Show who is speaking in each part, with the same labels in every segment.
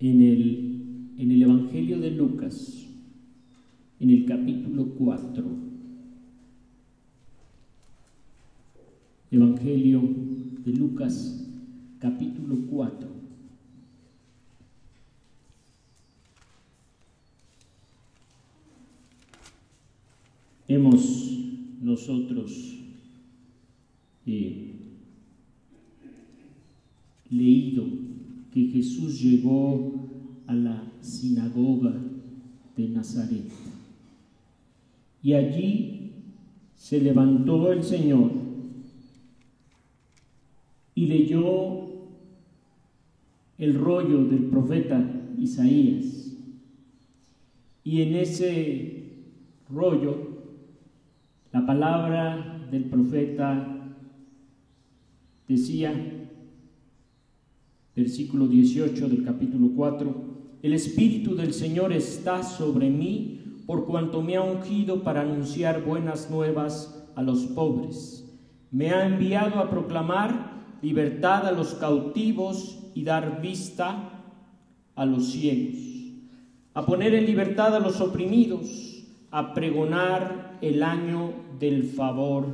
Speaker 1: en el, en el Evangelio de Lucas, en el capítulo 4. Evangelio de Lucas, capítulo 4. Hemos nosotros eh, leído que Jesús llegó a la sinagoga de Nazaret y allí se levantó el Señor y leyó el rollo del profeta Isaías. Y en ese rollo, la palabra del profeta decía, versículo 18 del capítulo 4, el Espíritu del Señor está sobre mí por cuanto me ha ungido para anunciar buenas nuevas a los pobres. Me ha enviado a proclamar libertad a los cautivos y dar vista a los ciegos, a poner en libertad a los oprimidos, a pregonar el año del favor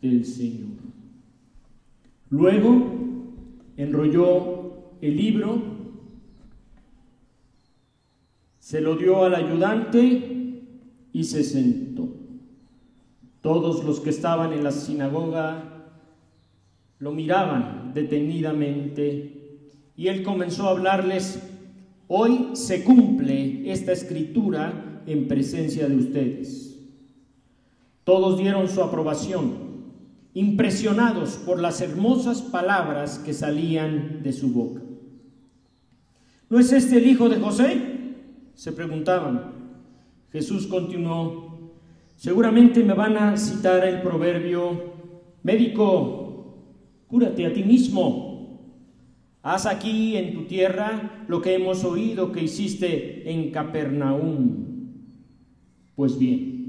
Speaker 1: del Señor. Luego enrolló el libro, se lo dio al ayudante y se sentó. Todos los que estaban en la sinagoga lo miraban detenidamente y él comenzó a hablarles, hoy se cumple esta escritura en presencia de ustedes. Todos dieron su aprobación, impresionados por las hermosas palabras que salían de su boca. ¿No es este el hijo de José? se preguntaban. Jesús continuó, seguramente me van a citar el proverbio, médico, Cúrate a ti mismo. Haz aquí en tu tierra lo que hemos oído que hiciste en Capernaum. Pues bien,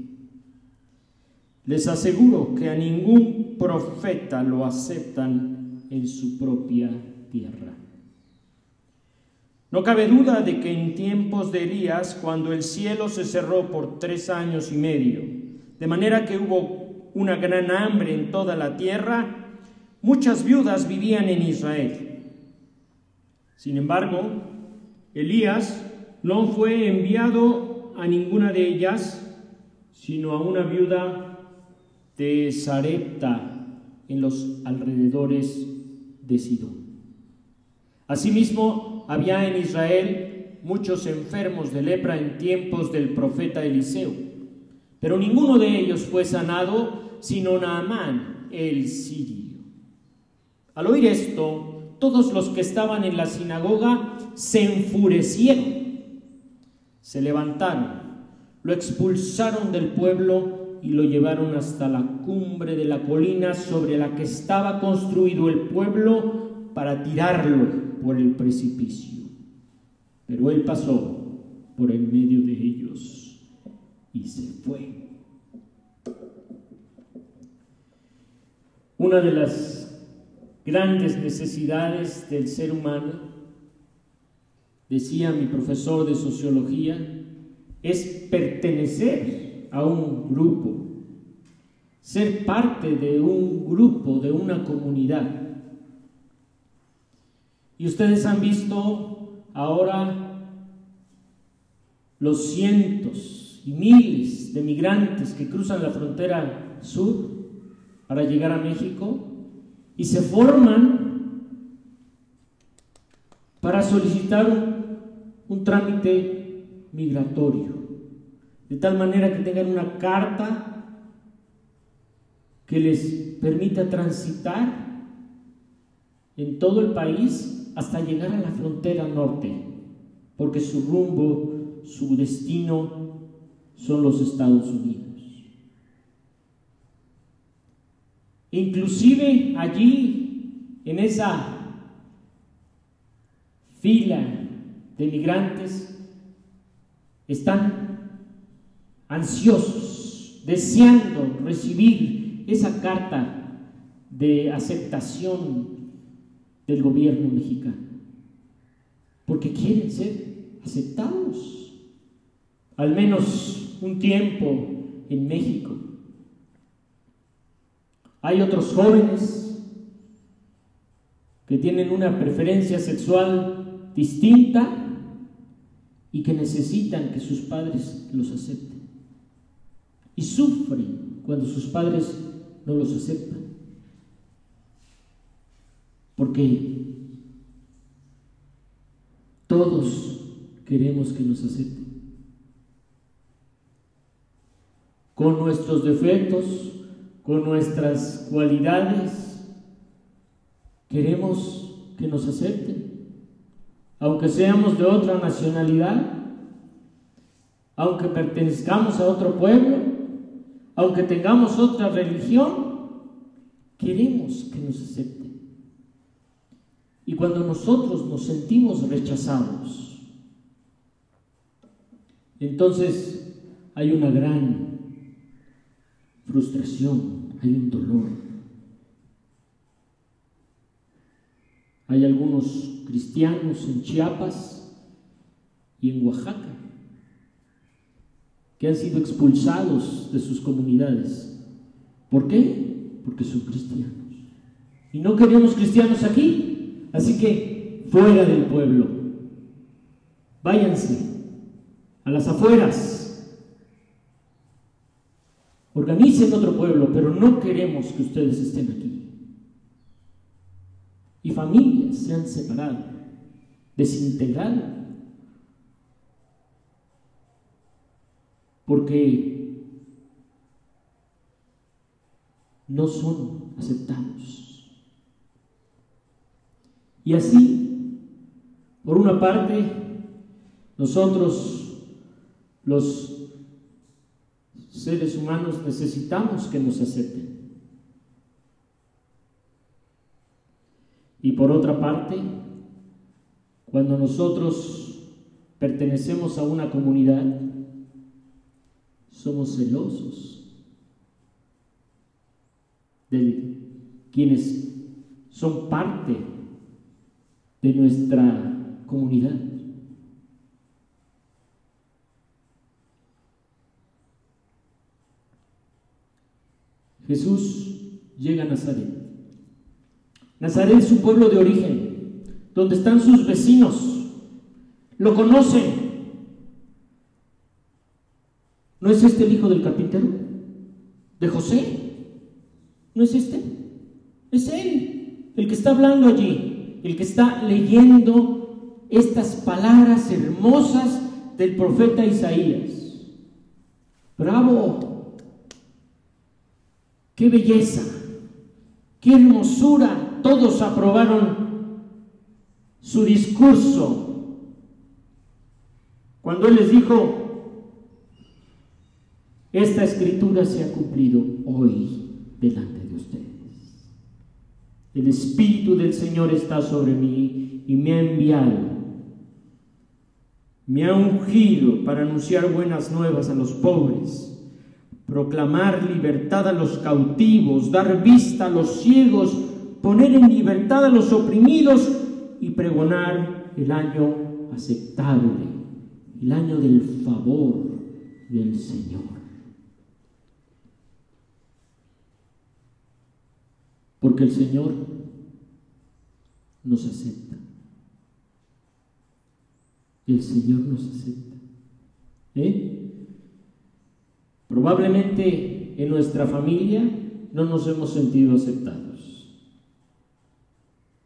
Speaker 1: les aseguro que a ningún profeta lo aceptan en su propia tierra. No cabe duda de que en tiempos de Elías, cuando el cielo se cerró por tres años y medio, de manera que hubo una gran hambre en toda la tierra, Muchas viudas vivían en Israel. Sin embargo, Elías no fue enviado a ninguna de ellas, sino a una viuda de Sarepta en los alrededores de Sidón. Asimismo, había en Israel muchos enfermos de lepra en tiempos del profeta Eliseo, pero ninguno de ellos fue sanado, sino Naamán el sirio. Al oír esto, todos los que estaban en la sinagoga se enfurecieron, se levantaron, lo expulsaron del pueblo y lo llevaron hasta la cumbre de la colina sobre la que estaba construido el pueblo para tirarlo por el precipicio. Pero él pasó por el medio de ellos y se fue. Una de las grandes necesidades del ser humano, decía mi profesor de sociología, es pertenecer a un grupo, ser parte de un grupo, de una comunidad. Y ustedes han visto ahora los cientos y miles de migrantes que cruzan la frontera sur para llegar a México y se forman para solicitar un, trámite migratorio, de tal manera que tengan una carta que les permita transitar en todo el país hasta llegar a la frontera norte, porque su rumbo, su destino son los Estados Unidos. Inclusive allí, en esa fila de migrantes, están ansiosos, deseando recibir esa carta de aceptación del gobierno mexicano. porque quieren ser aceptados, al menos un tiempo en México. Hay otros jóvenes que tienen una preferencia sexual distinta y que necesitan que sus padres los acepten. Y sufren cuando sus padres no los aceptan. Porque todos queremos que nos acepten. Con nuestros defectos, con nuestras cualidades, queremos que nos acepten aunque seamos de otra nacionalidad, aunque pertenezcamos a otro pueblo, aunque tengamos otra religión, queremos que nos acepten. Y cuando nosotros nos sentimos rechazados, entonces hay una gran frustración, hay un dolor. Hay algunos cristianos en Chiapas y en Oaxaca que han sido expulsados de sus comunidades. ¿Por qué? Porque son cristianos. Y no queremos cristianos aquí. Así que fuera del pueblo. Váyanse a las afueras. Organicen otro pueblo, pero no queremos que ustedes estén aquí y familias se han separado, desintegrado, porque no son aceptados. Y así, por una parte, nosotros, los seres humanos, necesitamos que nos acepten. Y por otra parte, cuando nosotros pertenecemos a una comunidad, somos celosos de quienes son parte de nuestra comunidad. Jesús llega a Nazaret. Nazaret es su pueblo de origen, donde están sus vecinos. Lo conocen. ¿No es este el hijo del carpintero? ¿De José? ¿No es este? Es él, el que está hablando allí, el que está leyendo estas palabras hermosas del profeta Isaías. Bravo, qué belleza, qué hermosura todos aprobaron su discurso cuando él les dijo, esta escritura se ha cumplido hoy delante de ustedes. El Espíritu del Señor está sobre mí y me ha enviado. Me ha ungido para anunciar buenas nuevas a los pobres, proclamar libertad a los cautivos, dar vista a los ciegos poner en libertad a los oprimidos y pregonar el año aceptable, el año del favor del Señor. Porque el Señor nos acepta. El Señor nos acepta. ¿Eh? Probablemente en nuestra familia no nos hemos sentido aceptados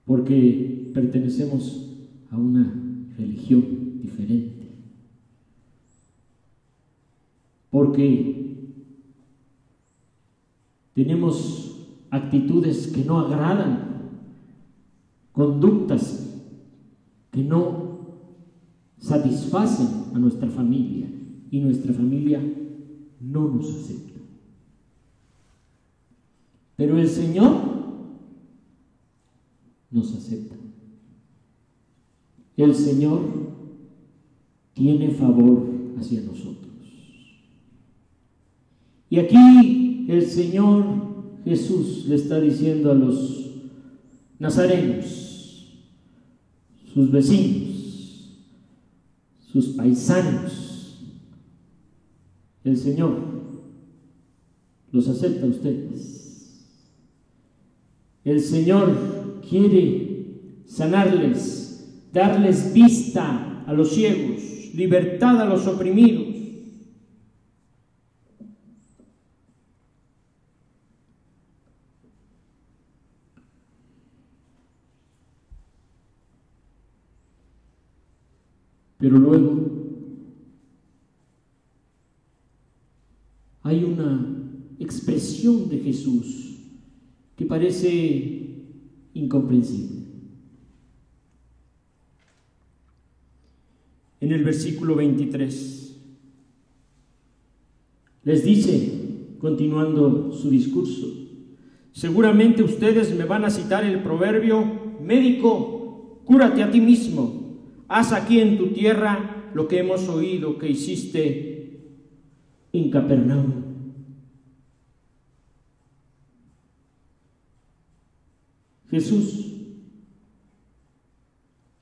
Speaker 1: porque pertenecemos a una religión diferente, porque tenemos actitudes que no agradan, conductas que no satisfacen a nuestra familia y nuestra familia no nos acepta. Pero el Señor nos acepta. El Señor tiene favor hacia nosotros. Y aquí el Señor Jesús le está diciendo a los nazarenos, sus vecinos, sus paisanos. El Señor los acepta a ustedes. El Señor quiere sanarles, darles vista a los ciegos, libertad a los oprimidos. Pero luego hay una expresión de Jesús que parece incomprensible. En el versículo 23 les dice, continuando su discurso, seguramente ustedes me van a citar el proverbio, médico, cúrate a ti mismo haz aquí en tu tierra lo que hemos oído que hiciste en Capernaum. Jesús,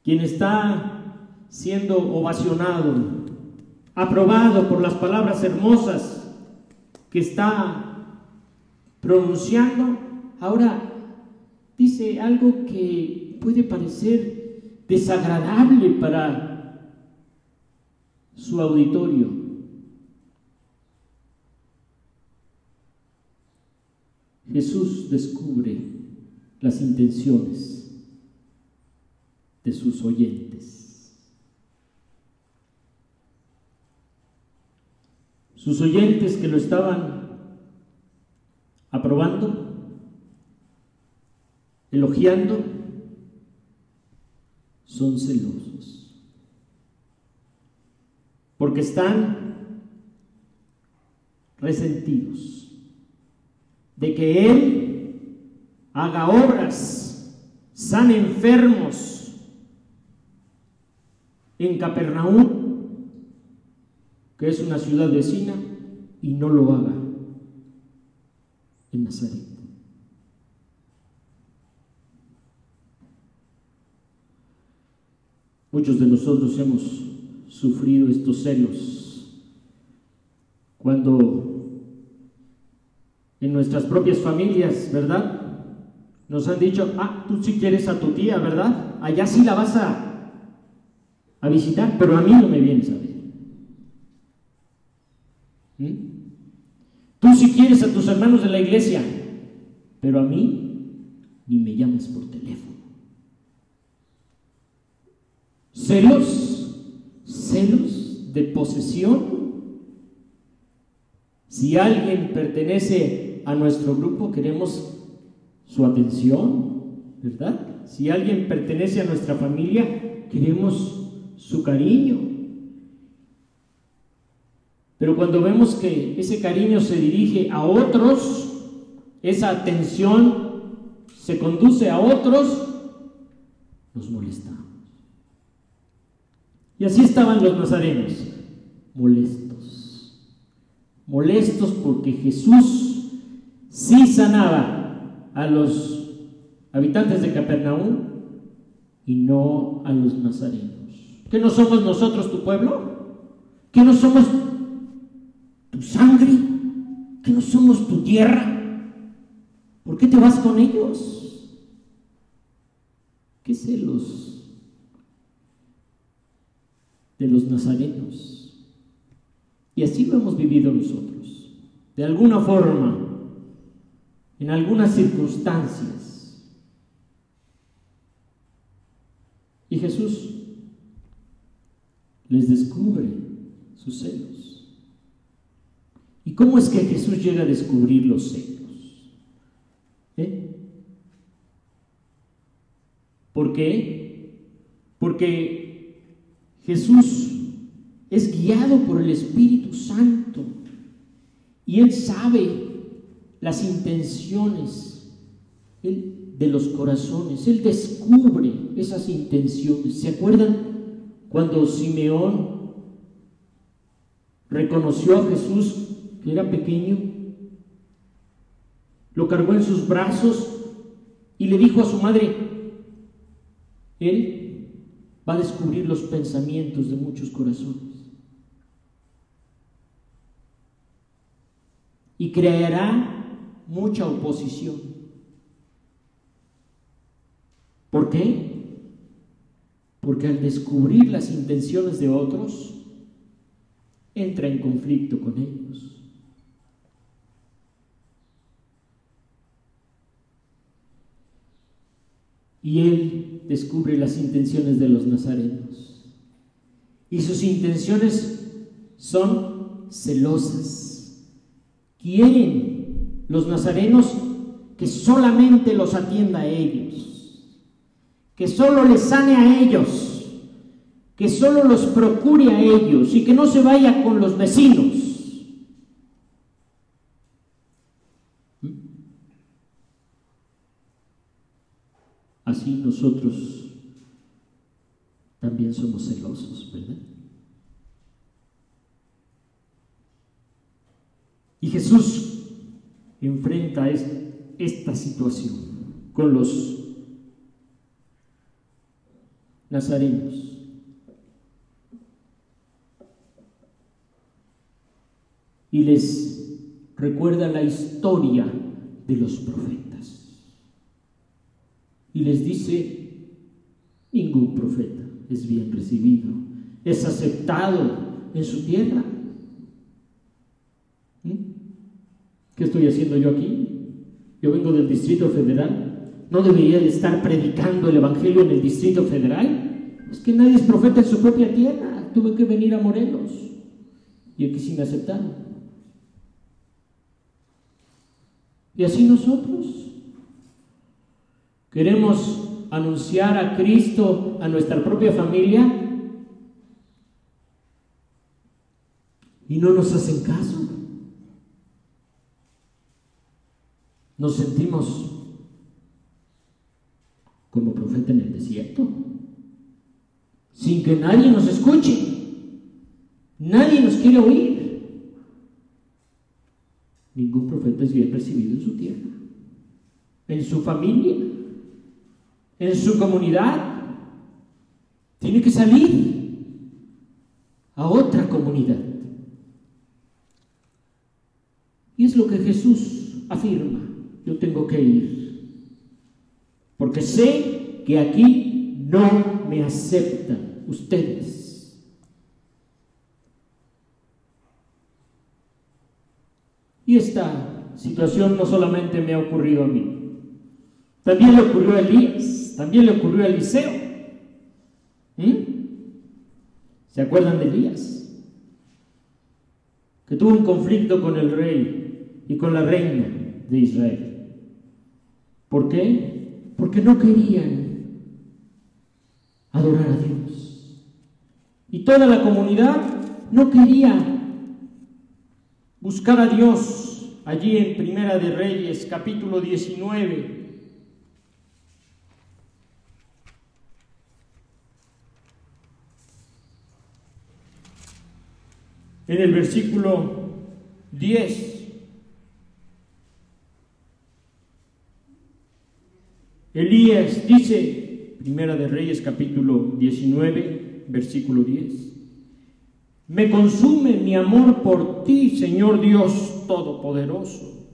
Speaker 1: quien está siendo ovacionado, aprobado por las palabras hermosas que está pronunciando, ahora dice algo que puede parecer desagradable para su auditorio. Jesús descubre las intenciones de sus oyentes. Sus oyentes que lo estaban aprobando, elogiando, son celosos. Porque están resentidos de que Él haga obras, sane enfermos en Capernaum, que es una ciudad vecina, y no lo haga en Nazaret. Muchos de nosotros hemos sufrido estos celos cuando en nuestras propias familias, ¿verdad? Nos han dicho, ah, tú sí quieres a tu tía, ¿verdad? Allá sí la vas a, a visitar, pero a mí no me vienes a ver. ¿Mm? Tú sí quieres a tus hermanos de la iglesia, pero a mí ni me llamas por teléfono. Celos, celos de posesión. Si alguien pertenece a nuestro grupo, queremos su atención, ¿verdad? Si alguien pertenece a nuestra familia, queremos su cariño. Pero cuando vemos que ese cariño se dirige a otros, esa atención se conduce a otros, nos molestamos. Y así estaban los nazarenos, molestos. Molestos porque Jesús sí sanaba a los habitantes de Capernaum y no a los nazarenos. ¿Que no somos nosotros tu pueblo? ¿Que no somos tu sangre? ¿Que no somos tu tierra? ¿Por qué te vas con ellos? ¿Qué celos? De los nazarenos. Y así lo hemos vivido nosotros, de alguna forma, en algunas circunstancias. Y Jesús les descubre sus celos. ¿Y cómo es que Jesús llega a descubrir los celos? ¿Eh? ¿Por qué? Porque Jesús es guiado por el Espíritu Santo y Él sabe las intenciones de los corazones. Él descubre esas intenciones. ¿Se acuerdan cuando Simeón reconoció a Jesús que era pequeño? Lo cargó en sus brazos y le dijo a su madre, Él va a descubrir los pensamientos de muchos corazones. Y creará mucha oposición. ¿Por qué? Porque al descubrir las intenciones de otros, entra en conflicto con ellos. Y él descubre las intenciones de los nazarenos. Y sus intenciones son celosas. Quieren los nazarenos que solamente los atienda a ellos, que solo les sane a ellos, que solo los procure a ellos y que no se vaya con los vecinos. Así nosotros también somos celosos, ¿verdad? Y Jesús enfrenta esta situación con los nazarenos. Y les recuerda la historia de los profetas y les dice, ningún profeta es bien recibido, es aceptado en su tierra. ¿Mm? ¿Qué estoy haciendo yo aquí? Yo vengo del Distrito Federal. ¿No debería de estar predicando el Evangelio en el Distrito Federal? Es que nadie es profeta en su propia tierra. Tuve que venir a Morelos. Y aquí sí me aceptaron. Y así nosotros. Queremos anunciar a Cristo a nuestra propia familia y no nos hacen caso. Nos sentimos como profeta en el desierto, sin que nadie nos escuche. Nadie nos quiere oír. Ningún profeta es bien recibido en su tierra, en su familia en su comunidad, tiene que salir a otra comunidad. Y es lo que Jesús afirma, yo tengo que ir, porque sé que aquí no me aceptan ustedes. Y esta situación no solamente me ha ocurrido a mí, también le ocurrió a Elías. También le ocurrió a Eliseo. ¿Mm? ¿Se acuerdan de Elías? Que tuvo un conflicto con el rey y con la reina de Israel. ¿Por qué? Porque no querían adorar a Dios. Y toda la comunidad no quería buscar a Dios allí en Primera de Reyes, capítulo 19. En el versículo 10. Elías dice, Primera de Reyes capítulo 19, versículo 10. Me consume mi amor por ti, Señor Dios Todopoderoso.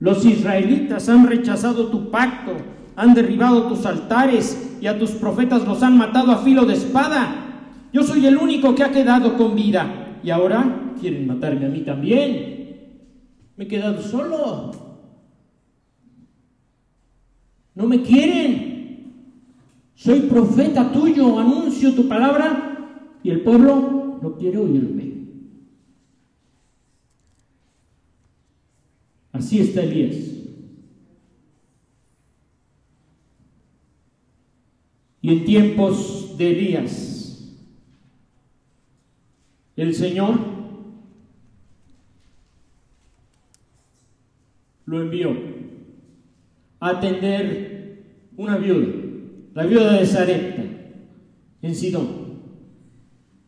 Speaker 1: Los israelitas han rechazado tu pacto, han derribado tus altares y a tus profetas los han matado a filo de espada. Yo soy el único que ha quedado con vida y ahora quieren matarme a mí también. Me he quedado solo. No me quieren. Soy profeta tuyo, anuncio tu palabra y el pueblo no quiere oírme. Así está Elías. Y en tiempos de Elías, el Señor lo envió a atender una viuda, la viuda de Sarepta, en Sidón.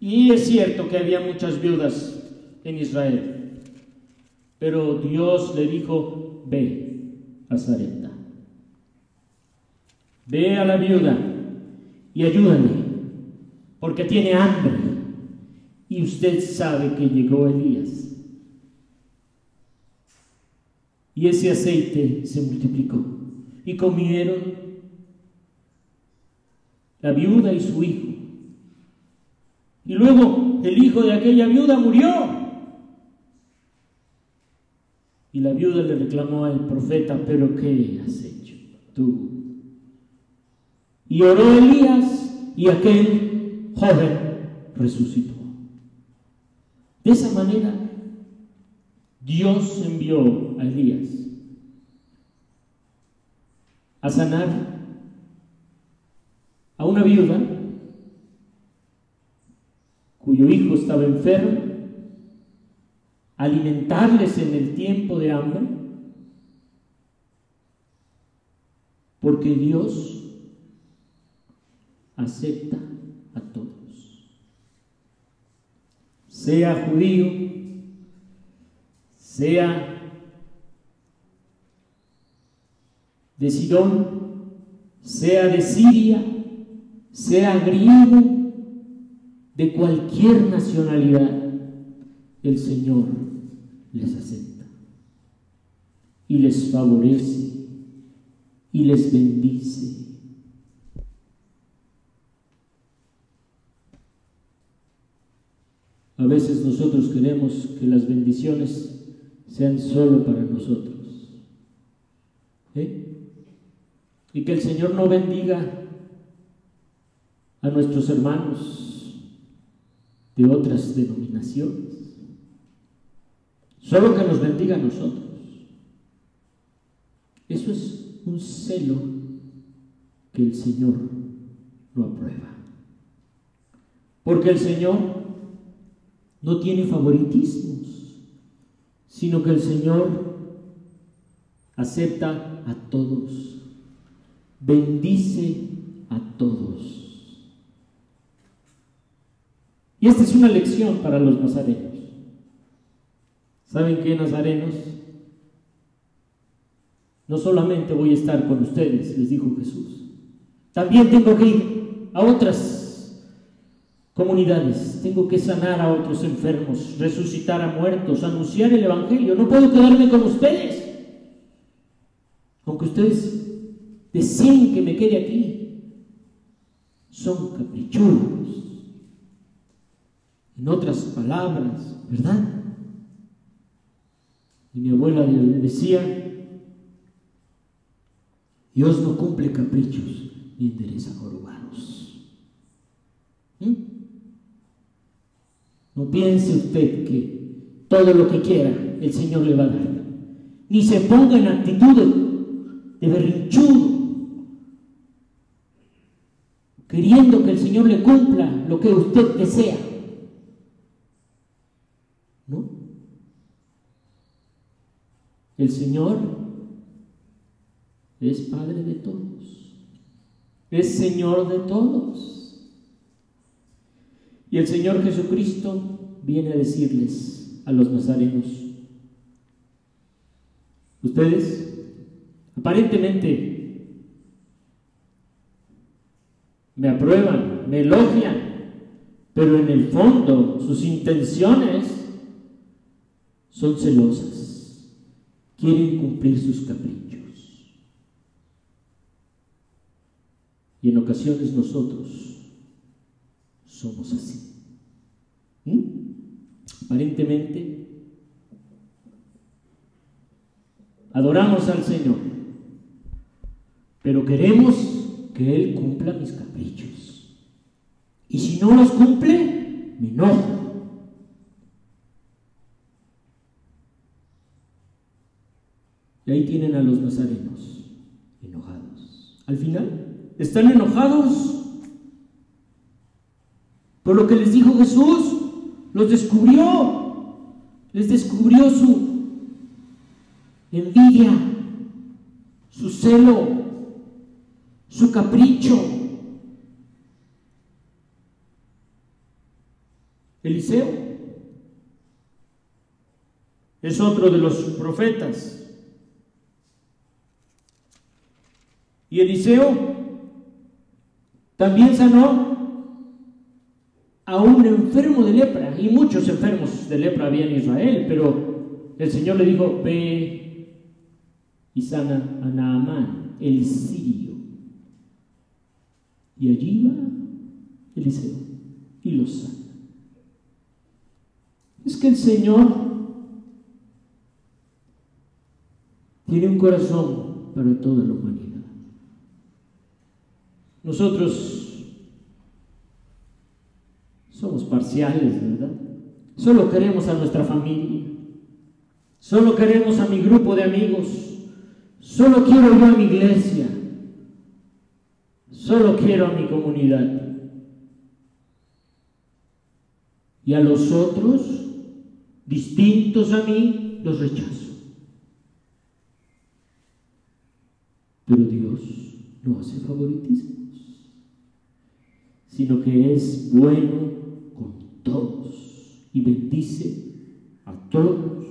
Speaker 1: Y es cierto que había muchas viudas en Israel, pero Dios le dijo, ve a Sarepta, ve a la viuda y ayúdale porque tiene hambre. Y usted sabe que llegó Elías. Y ese aceite se multiplicó. Y comieron la viuda y su hijo. Y luego el hijo de aquella viuda murió. Y la viuda le reclamó al profeta, pero ¿qué has hecho tú? Y oró Elías y aquel joven resucitó. De esa manera, Dios envió a Elías a sanar a una viuda cuyo hijo estaba enfermo, alimentarles en el tiempo de hambre, porque Dios acepta a todos, sea judío, sea de Sidón, sea de Siria, sea griego, de cualquier nacionalidad, el Señor les acepta y les favorece y les bendice. A veces nosotros queremos que las bendiciones sean solo para nosotros. ¿eh? Y que el Señor no bendiga a nuestros hermanos de otras denominaciones. Solo que nos bendiga a nosotros. Eso es un celo que el Señor no aprueba. Porque el Señor no tiene favoritismos, sino que el Señor acepta a todos, bendice a todos. Y esta es una lección para los nazarenos. ¿Saben qué, nazarenos? No solamente voy a estar con ustedes, les dijo Jesús. También tengo que ir a otras comunidades. Tengo que sanar a otros enfermos, resucitar a muertos, anunciar el Evangelio. No puedo quedarme con ustedes. Aunque ustedes deseen que me quede aquí, son caprichudos en otras palabras, ¿verdad? Y mi abuela decía, Dios no cumple caprichos ni endereza jorobados. ¿Mm? No piense usted que todo lo que quiera el Señor le va a dar. Ni se ponga en actitud de berrinchudo, queriendo que el Señor le cumpla lo que usted desea. El Señor es Padre de todos, es Señor de todos. Y el Señor Jesucristo viene a decirles a los nazarenos, ustedes aparentemente me aprueban, me elogian, pero en el fondo sus intenciones son celosas quieren cumplir sus caprichos. Y en ocasiones nosotros somos así. ¿Mm? Aparentemente, adoramos al Señor, pero queremos que Él cumpla mis caprichos. Y si no los cumple, me enojo. Y ahí tienen a los nazarenos enojados. Al final, están enojados por lo que les dijo Jesús. Los descubrió. Les descubrió su envidia, su celo, su capricho. Eliseo es otro de los profetas Y Eliseo también sanó a un enfermo de lepra, y muchos enfermos de lepra había en Israel, pero el Señor le dijo, ve y sana a Naamán, el sirio. Y allí va Eliseo y lo sana. Es que el Señor tiene un corazón para toda la humanidad. Nosotros somos parciales, ¿verdad? Solo queremos a nuestra familia, solo queremos a mi grupo de amigos, solo quiero yo a mi iglesia, solo quiero a mi comunidad. Y a los otros, distintos a mí, los rechazo. Pero Dios no hace favoritismo sino que es bueno bendice a todos.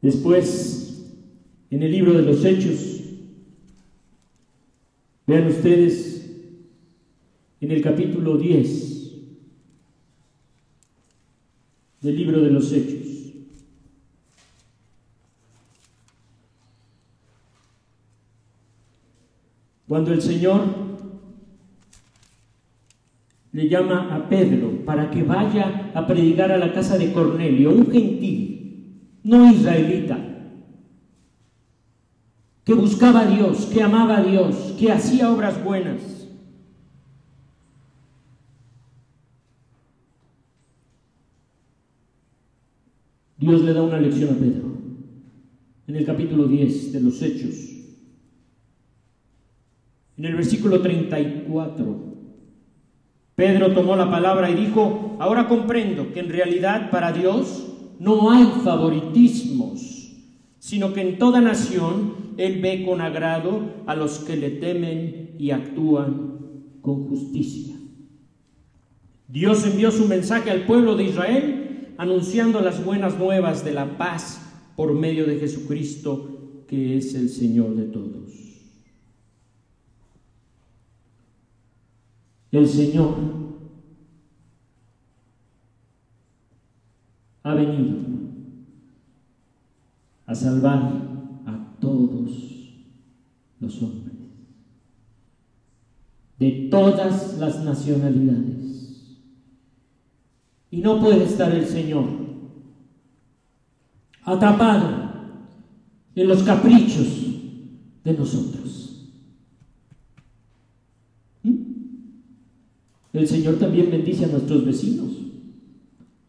Speaker 1: Después, en el libro de los Hechos, vean ustedes en el capítulo 10 del libro de los Hechos. Cuando el Señor le llama a Pedro para que vaya a predicar a la casa de Cornelio, un gentil, no israelita, que buscaba a Dios, que amaba a Dios, que hacía obras buenas. Dios le da una lección a Pedro en el capítulo 10 de los Hechos. En el versículo 34, Pedro tomó la palabra y dijo, ahora comprendo que en realidad para Dios no hay favoritismos, sino que en toda nación Él ve con agrado a los que le temen y actúan con justicia. Dios envió su mensaje al pueblo de Israel anunciando las buenas nuevas de la paz por medio de Jesucristo, que es el Señor de todos. El Señor ha venido a salvar a todos los hombres, de todas las nacionalidades. Y no puede estar el Señor atrapado en los caprichos de nosotros. El Señor también bendice a nuestros vecinos,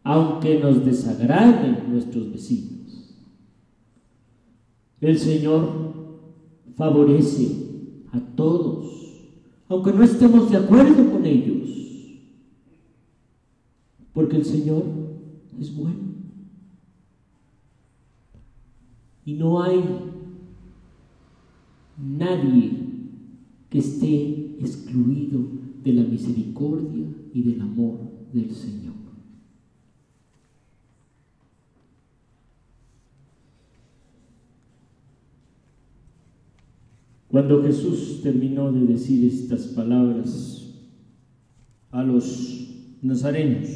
Speaker 1: aunque nos desagraden nuestros vecinos. El Señor favorece a todos, aunque no estemos de acuerdo con ellos, porque el Señor es bueno. Y no hay nadie que esté excluido de la misericordia y del amor del Señor. Cuando Jesús terminó de decir estas palabras a los nazarenos,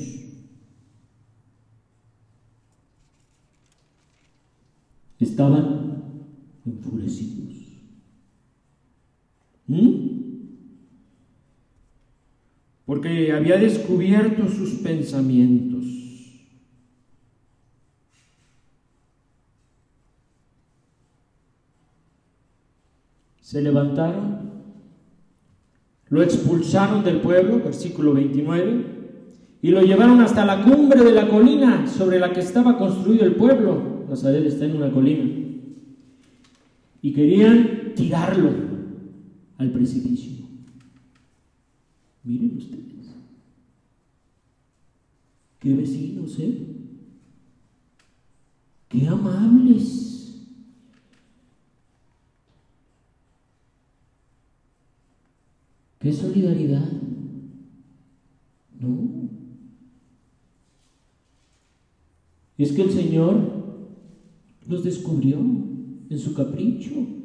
Speaker 1: estaban enfurecidos. ¿Mm? Porque había descubierto sus pensamientos. Se levantaron, lo expulsaron del pueblo, versículo 29, y lo llevaron hasta la cumbre de la colina sobre la que estaba construido el pueblo. Nazaret está en una colina. Y querían tirarlo al precipicio. Miren ustedes. Qué vecinos, ¿eh? Qué amables. Qué solidaridad. No. Es que el Señor los descubrió en su capricho.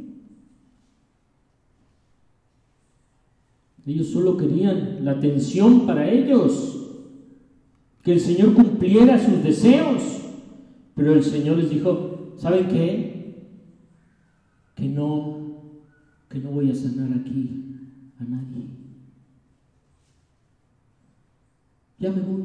Speaker 1: Ellos solo querían la atención para ellos, que el Señor cumpliera sus deseos. Pero el Señor les dijo, ¿saben qué? Que no, que no voy a sanar aquí a nadie. Ya me voy.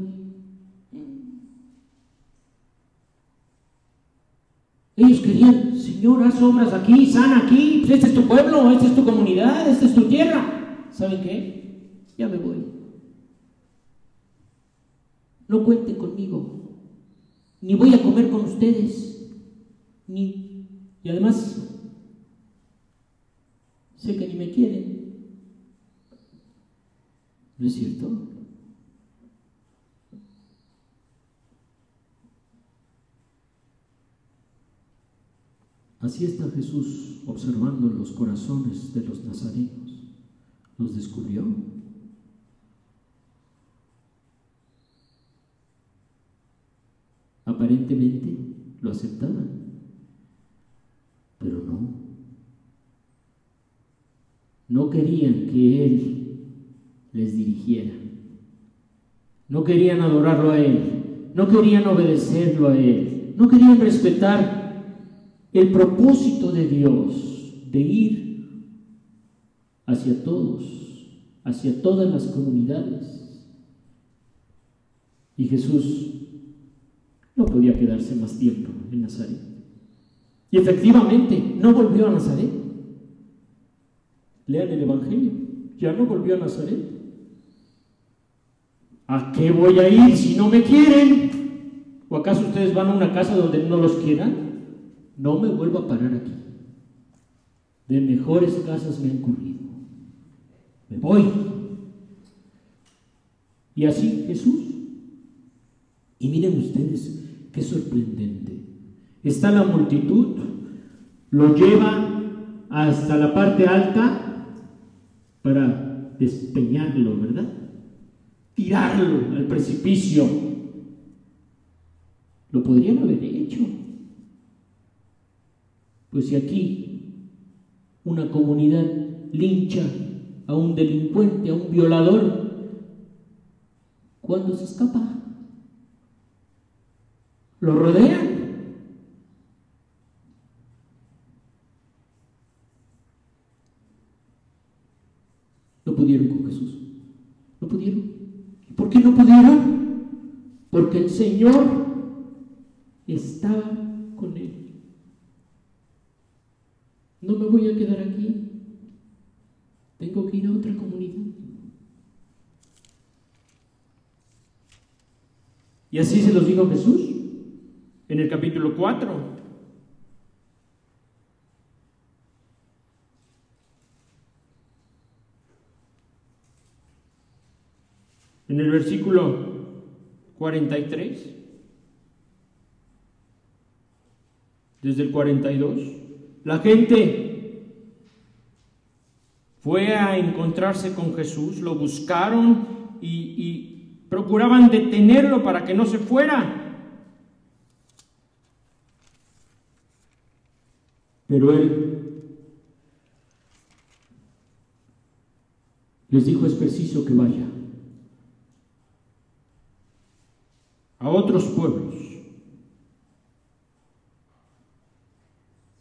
Speaker 1: Ellos querían, Señor, haz obras aquí, sana aquí, pues este es tu pueblo, esta es tu comunidad, esta es tu tierra. ¿Saben qué? Ya me voy. No cuenten conmigo, ni voy a comer con ustedes, ni... Y además, sé que ni me quieren. ¿No es cierto? Así está Jesús observando los corazones de los nazarenos. Los descubrió. Aparentemente lo aceptaban, pero no. No querían que Él les dirigiera. No querían adorarlo a Él. No querían obedecerlo a Él. No querían respetar el propósito de Dios de ir hacia todos, hacia todas las comunidades. Y Jesús no podía quedarse más tiempo en Nazaret. Y efectivamente, no volvió a Nazaret. Lean el Evangelio, ya no volvió a Nazaret. ¿A qué voy a ir si no me quieren? ¿O acaso ustedes van a una casa donde no los quieran? no me vuelvo a parar aquí. De mejores casas me han corrido. Voy. Y así Jesús. Y miren ustedes, qué sorprendente. Está la multitud, lo lleva hasta la parte alta para despeñarlo, ¿verdad? Tirarlo al precipicio. Lo podrían haber hecho. Pues si aquí una comunidad lincha a un delincuente, a un violador, ¿cuándo se escapa? Lo rodean. No pudieron con Jesús. No pudieron. ¿Por qué no pudieron? Porque el Señor estaba con él. No me voy a quedar aquí. Tengo que ir a otra comunidad. Y así se los dijo Jesús en el capítulo 4. En el versículo 43, desde el 42. La gente fue a encontrarse con Jesús, lo buscaron y, procuraban detenerlo para que no se fuera. Pero él les dijo, es preciso que vaya a otros pueblos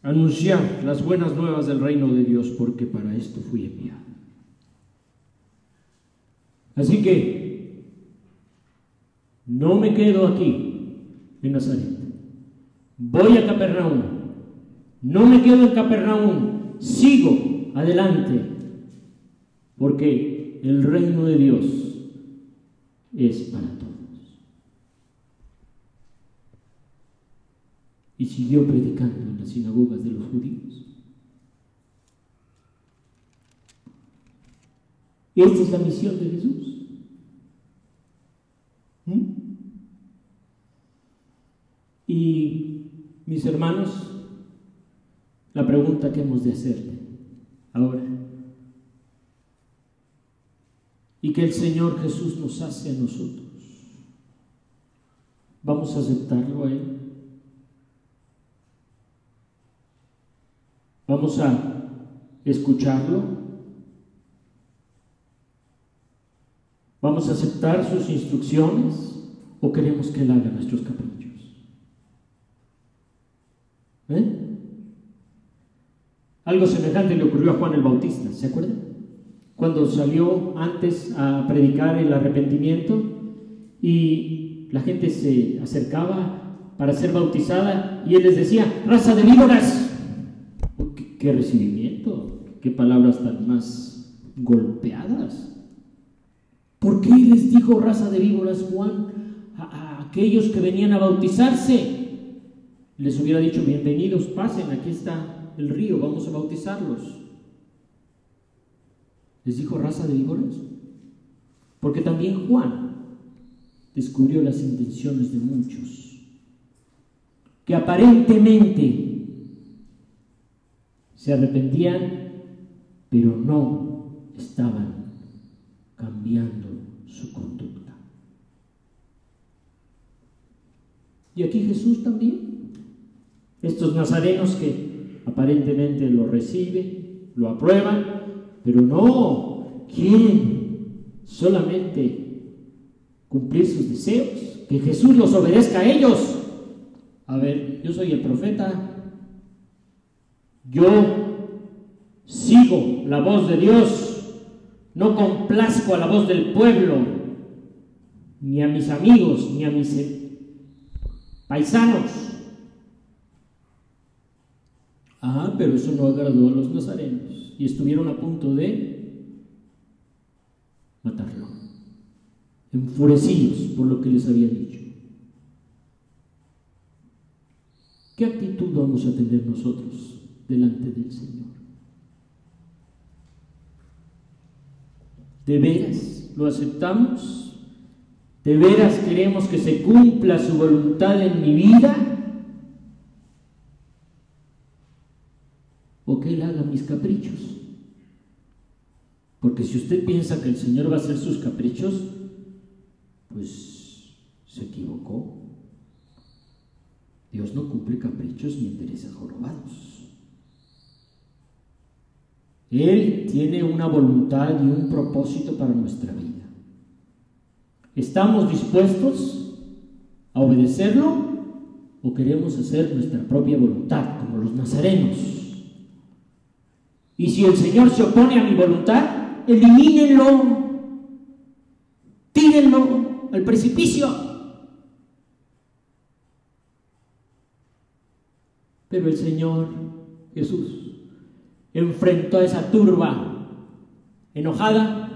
Speaker 1: anunciar las buenas nuevas del reino de Dios, porque para esto fui enviado. Así que no me quedo aquí en Nazaret. Voy a Capernaum. No me quedo en Capernaum. Sigo adelante. Porque el reino de Dios es para todos. y siguió predicando las sinagogas de los judíos. Esta es la misión de Jesús. ¿Mm? Y mis hermanos, la pregunta que hemos de hacerle ahora, y que el Señor Jesús nos hace a nosotros, ¿vamos a aceptarlo a Él? Vamos a escucharlo. ¿Vamos a aceptar sus instrucciones o queremos que Él haga nuestros caprichos? ¿Eh? Algo semejante le ocurrió a Juan el Bautista, ¿se acuerdan? Cuando salió antes a predicar el arrepentimiento y la gente se acercaba para ser bautizada y él les decía, raza de víboras. ¿Qué, recibimiento? ¿Qué palabras tan más golpeadas? ¿Por qué les dijo raza de víboras Juan a, a aquellos que venían a bautizarse? Les hubiera dicho, bienvenidos, pasen, aquí está el río, vamos a bautizarlos. Les dijo raza de víboras. Porque también Juan descubrió las intenciones de muchos que aparentemente se arrepentían, pero no estaban cambiando su conducta. Y aquí Jesús también. Estos nazarenos que aparentemente lo reciben, lo aprueban, pero no quieren solamente cumplir sus deseos, que Jesús los obedezca a ellos. A ver, yo soy el profeta, yo sigo la voz de Dios, no complazco a la voz del pueblo, ni a mis amigos, ni a mis paisanos. Ah, pero eso no agradó a los nazarenos y estuvieron a punto de matarlo, enfurecidos por lo que les había dicho. ¿Qué actitud vamos a tener nosotros delante del Señor? ¿De veras lo aceptamos? ¿De veras queremos que se cumpla su voluntad en mi vida? ¿O que Él haga mis caprichos? Porque si usted piensa que el Señor va a hacer sus caprichos, pues se equivocó. Dios no cumple caprichos ni intereses jorobados. Él tiene una voluntad y un propósito para nuestra vida. ¿Estamos dispuestos a obedecerlo o queremos hacer nuestra propia voluntad como los nazarenos? Y si el Señor se opone a mi voluntad, elimínenlo, tírenlo al precipicio. Pero el Señor Jesús enfrentó a esa turba enojada,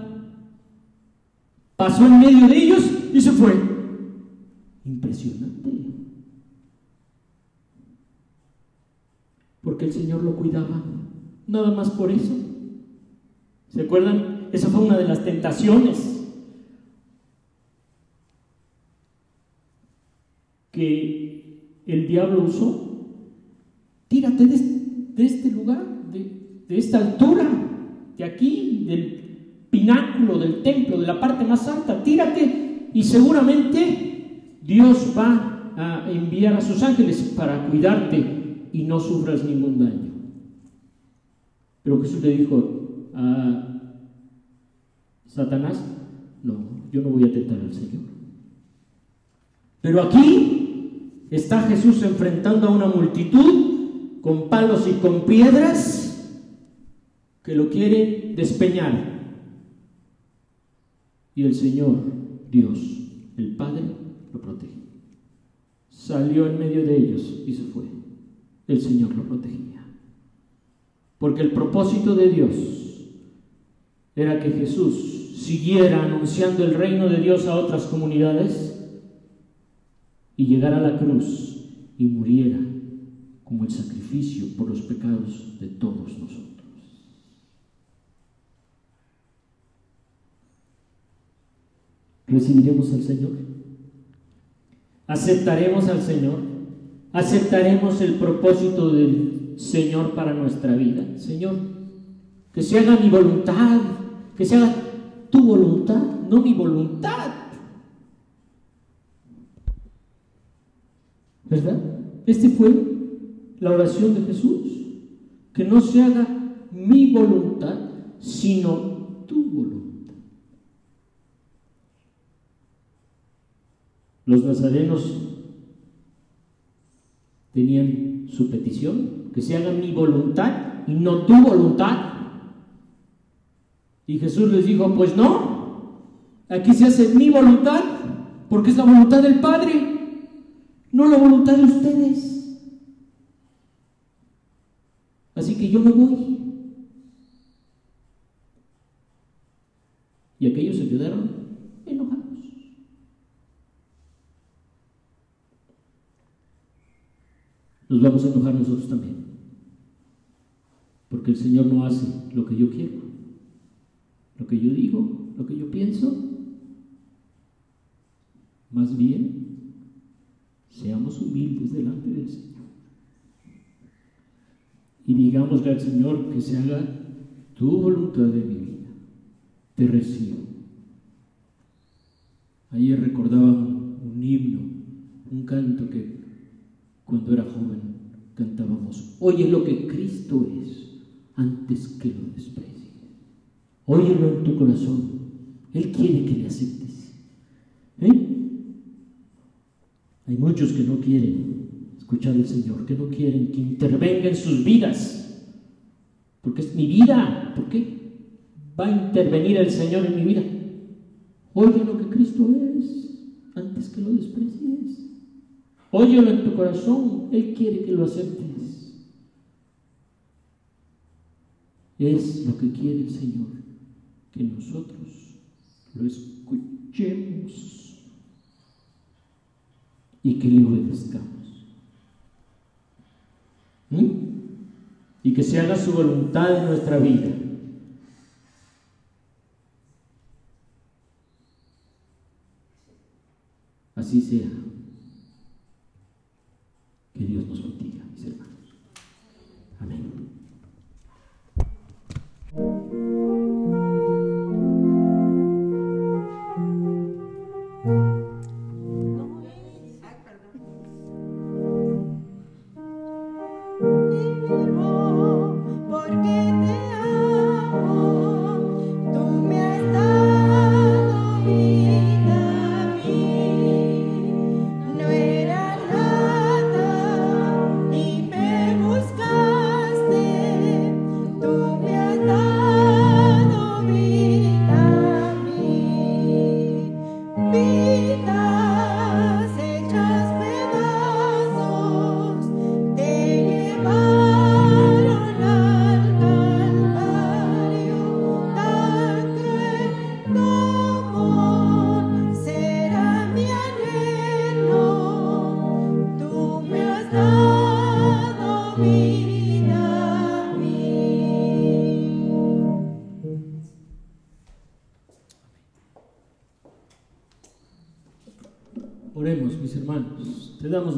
Speaker 1: pasó en medio de ellos y se fue. Impresionante. Porque el Señor lo cuidaba. Nada más por eso. ¿Se acuerdan? Esa fue una de las tentaciones que el diablo usó tírate de, este lugar, de, de esta altura, de aquí, del pináculo del templo, de la parte más alta, tírate y seguramente Dios va a enviar a sus ángeles para cuidarte y no sufras ningún daño. Pero Jesús le dijo a Satanás, no, yo no voy a tentar al Señor. Pero aquí está Jesús enfrentando a una multitud con palos y con piedras que lo quieren despeñar. Y el Señor, Dios, el Padre, lo protege. Salió en medio de ellos y se fue. El Señor lo protegía. Porque el propósito de Dios era que Jesús siguiera anunciando el reino de Dios a otras comunidades y llegara a la cruz y muriera como el sacrificio por los pecados de todos nosotros. ¿Recibiremos al Señor? ¿Aceptaremos al Señor? ¿Aceptaremos el propósito del Señor para nuestra vida? Señor, que se haga mi voluntad, que se haga tu voluntad, no mi voluntad. ¿Verdad? Este fue la oración de Jesús, que no se haga mi voluntad, sino tu voluntad. Los nazarenos tenían su petición, que se haga mi voluntad y no tu voluntad. Y Jesús les dijo, pues no, aquí se hace mi voluntad, porque es la voluntad del Padre, no la voluntad de ustedes. Así que yo me voy. Y aquellos se quedaron enojados. Nos vamos a enojar nosotros también. Porque el Señor no hace lo que yo quiero, lo que yo digo, lo que yo pienso. Más bien, seamos humildes delante del Señor. Y digámosle al Señor que se haga tu voluntad de mi vida te recibo. Ayer recordaba un himno, un canto que cuando era joven cantábamos. Oye lo que Cristo es antes que lo desprecies. Óyelo en tu corazón. Él quiere que le aceptes. ¿Eh? Hay muchos que no quieren escuchar al Señor, que no quieren que intervenga en sus vidas. Porque es mi vida. ¿Por qué? va a intervenir el Señor en mi vida. Oye lo que Cristo es antes que lo desprecies. Óyelo en tu corazón, Él quiere que lo aceptes. Es lo que quiere el Señor, que nosotros lo escuchemos y que le obedezcamos. ¿Mm? Y que se haga su voluntad en nuestra vida. Así sea. Que Dios nos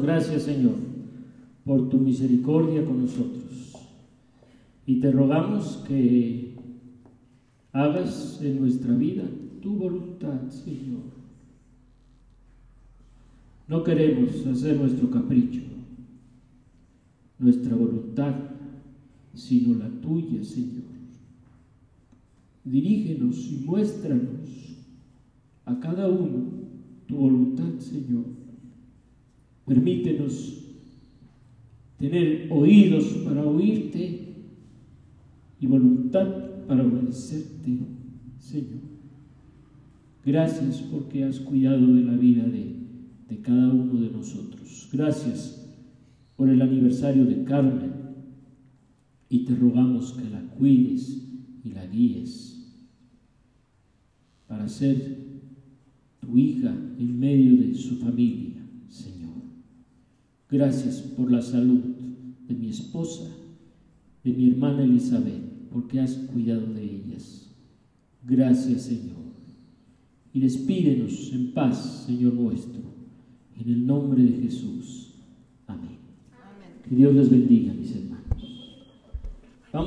Speaker 1: gracias, Señor, por tu misericordia con nosotros. Y te rogamos que hagas en nuestra vida tu voluntad, Señor. No queremos hacer nuestro capricho, nuestra voluntad, sino la tuya, Señor. Dirígenos y muéstranos a cada uno voluntad, Señor Permítenos tener oídos para oírte y voluntad para obedecerte, Señor. Gracias porque has cuidado de la vida de, de cada uno de nosotros. Gracias por el aniversario de Carmen y te rogamos que la cuides y la guíes para ser tu hija en medio de su familia. Gracias por la salud de mi esposa, de mi hermana Elizabeth, porque has cuidado de ellas. Gracias, Señor. Y despídenos en paz, Señor nuestro, en el nombre de Jesús. Amén. Que Dios les bendiga, mis hermanos.